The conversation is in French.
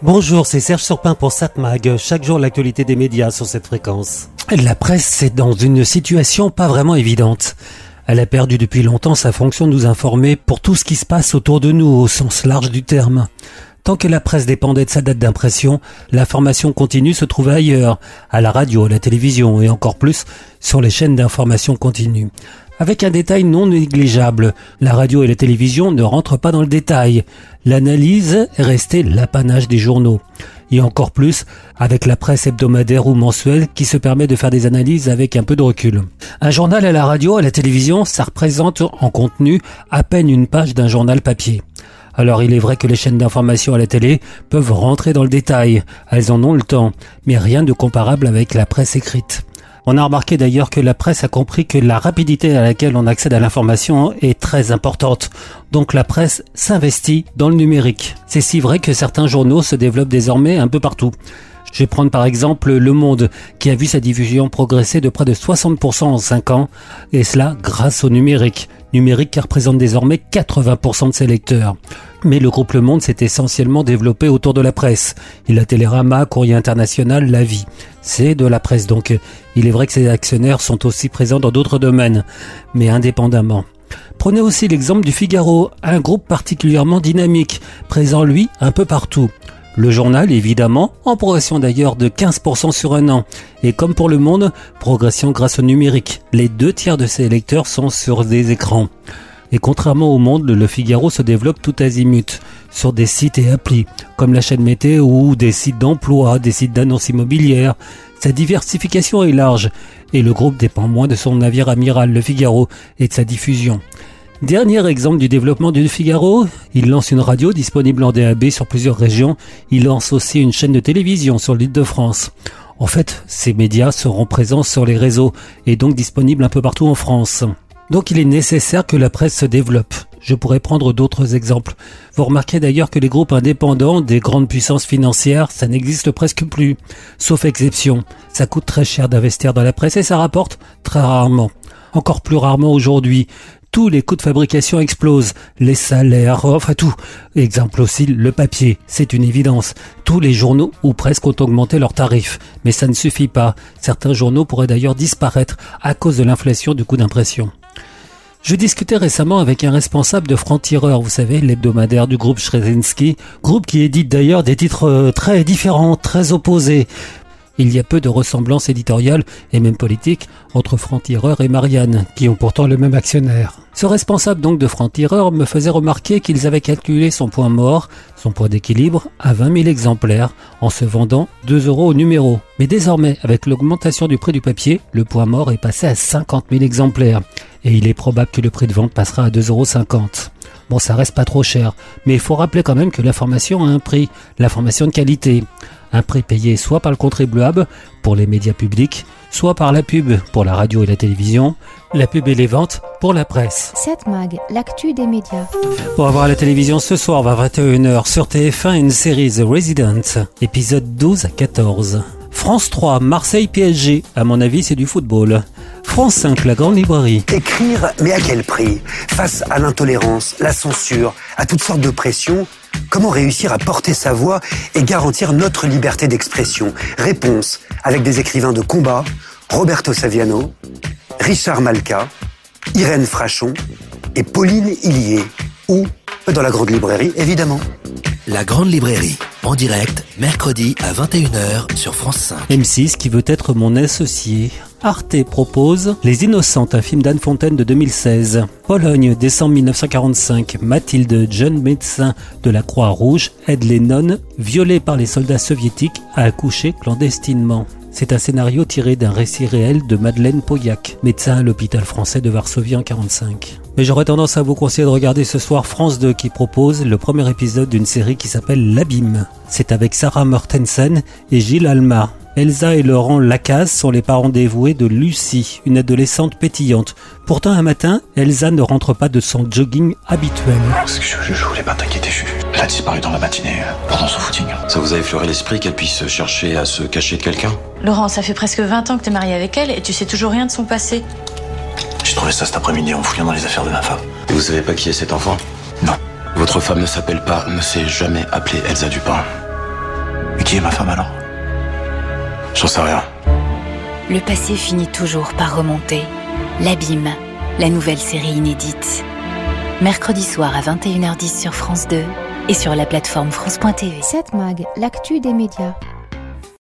Bonjour, c'est Serge Surpin pour SatMag. Chaque jour, l'actualité des médias sur cette fréquence. La presse est dans une situation pas vraiment évidente. Elle a perdu depuis longtemps sa fonction de nous informer pour tout ce qui se passe autour de nous au sens large du terme. Tant que la presse dépendait de sa date d'impression, l'information continue se trouvait ailleurs, à la radio, à la télévision et encore plus sur les chaînes d'information continue. Avec un détail non négligeable, la radio et la télévision ne rentrent pas dans le détail. L'analyse est restée l'apanage des journaux. Et encore plus avec la presse hebdomadaire ou mensuelle qui se permet de faire des analyses avec un peu de recul. Un journal à la radio, à la télévision, ça représente en contenu à peine une page d'un journal papier. Alors il est vrai que les chaînes d'information à la télé peuvent rentrer dans le détail, elles en ont le temps, mais rien de comparable avec la presse écrite. On a remarqué d'ailleurs que la presse a compris que la rapidité à laquelle on accède à l'information est très importante. Donc la presse s'investit dans le numérique. C'est si vrai que certains journaux se développent désormais un peu partout. Je vais prendre par exemple Le Monde, qui a vu sa diffusion progresser de près de 60% en 5 ans, et cela grâce au numérique. Numérique qui représente désormais 80% de ses lecteurs. Mais le groupe Le Monde s'est essentiellement développé autour de la presse. Il a Télérama, Courrier International, La Vie. C'est de la presse donc. Il est vrai que ses actionnaires sont aussi présents dans d'autres domaines, mais indépendamment. Prenez aussi l'exemple du Figaro, un groupe particulièrement dynamique, présent lui un peu partout. Le journal, évidemment, en progression d'ailleurs de 15% sur un an. Et comme pour le monde, progression grâce au numérique. Les deux tiers de ses lecteurs sont sur des écrans. Et contrairement au monde, le Figaro se développe tout azimut, sur des sites et applis, comme la chaîne météo, des sites d'emploi, des sites d'annonces immobilières. Sa diversification est large, et le groupe dépend moins de son navire amiral, le Figaro, et de sa diffusion. Dernier exemple du développement du Figaro, il lance une radio disponible en DAB sur plusieurs régions, il lance aussi une chaîne de télévision sur l'île de France. En fait, ces médias seront présents sur les réseaux et donc disponibles un peu partout en France. Donc il est nécessaire que la presse se développe. Je pourrais prendre d'autres exemples. Vous remarquez d'ailleurs que les groupes indépendants des grandes puissances financières, ça n'existe presque plus. Sauf exception. Ça coûte très cher d'investir dans la presse et ça rapporte très rarement. Encore plus rarement aujourd'hui tous les coûts de fabrication explosent, les salaires, enfin tout. Exemple aussi, le papier, c'est une évidence. Tous les journaux ou presque ont augmenté leurs tarifs, mais ça ne suffit pas. Certains journaux pourraient d'ailleurs disparaître à cause de l'inflation du coût d'impression. Je discutais récemment avec un responsable de Franc-Tireur, vous savez, l'hebdomadaire du groupe Schrezinski, groupe qui édite d'ailleurs des titres euh, très différents, très opposés il y a peu de ressemblances éditoriales et même politiques entre Franc-Tireur et Marianne, qui ont pourtant le même actionnaire. Ce responsable donc de Franc-Tireur me faisait remarquer qu'ils avaient calculé son point mort, son point d'équilibre, à 20 000 exemplaires, en se vendant 2 euros au numéro. Mais désormais, avec l'augmentation du prix du papier, le point mort est passé à 50 000 exemplaires. Et il est probable que le prix de vente passera à 2,50 euros. Bon, ça reste pas trop cher, mais il faut rappeler quand même que l'information a un prix, l'information de qualité. Un prix payé soit par le contribuable pour les médias publics, soit par la pub pour la radio et la télévision, la pub et les ventes pour la presse. 7 Mag, l'actu des médias. Pour avoir la télévision ce soir à 21h sur TF1 une série The Resident, épisode 12 à 14. France 3, Marseille PSG, à mon avis c'est du football. France 5, la grande librairie. Écrire, mais à quel prix? Face à l'intolérance, la censure, à toutes sortes de pressions, comment réussir à porter sa voix et garantir notre liberté d'expression? Réponse avec des écrivains de combat, Roberto Saviano, Richard Malka, Irène Frachon et Pauline Hillier. Ou dans la grande librairie, évidemment. La Grande Librairie, en direct, mercredi à 21h sur France 5. M6 qui veut être mon associé. Arte propose Les Innocentes, un film d'Anne Fontaine de 2016. Pologne, décembre 1945. Mathilde, jeune médecin de la Croix-Rouge, aide les nonnes violées par les soldats soviétiques à accoucher clandestinement. C'est un scénario tiré d'un récit réel de Madeleine Pauillac, médecin à l'hôpital français de Varsovie en 1945. Mais j'aurais tendance à vous conseiller de regarder ce soir France 2 qui propose le premier épisode d'une série qui s'appelle L'Abîme. C'est avec Sarah Mortensen et Gilles Alma. Elsa et Laurent Lacaze sont les parents dévoués de Lucie, une adolescente pétillante. Pourtant, un matin, Elsa ne rentre pas de son jogging habituel. Je, je, je voulais pas t'inquiéter, Elle a disparu dans la matinée, euh, pendant son footing. Ça vous a effleuré l'esprit qu'elle puisse chercher à se cacher de quelqu'un? Laurent, ça fait presque 20 ans que t'es marié avec elle et tu sais toujours rien de son passé. J'ai trouvé ça cet après-midi en fouillant dans les affaires de ma femme. Et vous savez pas qui est cet enfant? Non. Votre femme ne s'appelle pas, ne s'est jamais appelée Elsa Dupin. qui est ma femme alors? J'en sais rien. Le passé finit toujours par remonter. L'abîme, la nouvelle série inédite. Mercredi soir à 21h10 sur France 2 et sur la plateforme France.tv. 7 Mag, l'actu des médias.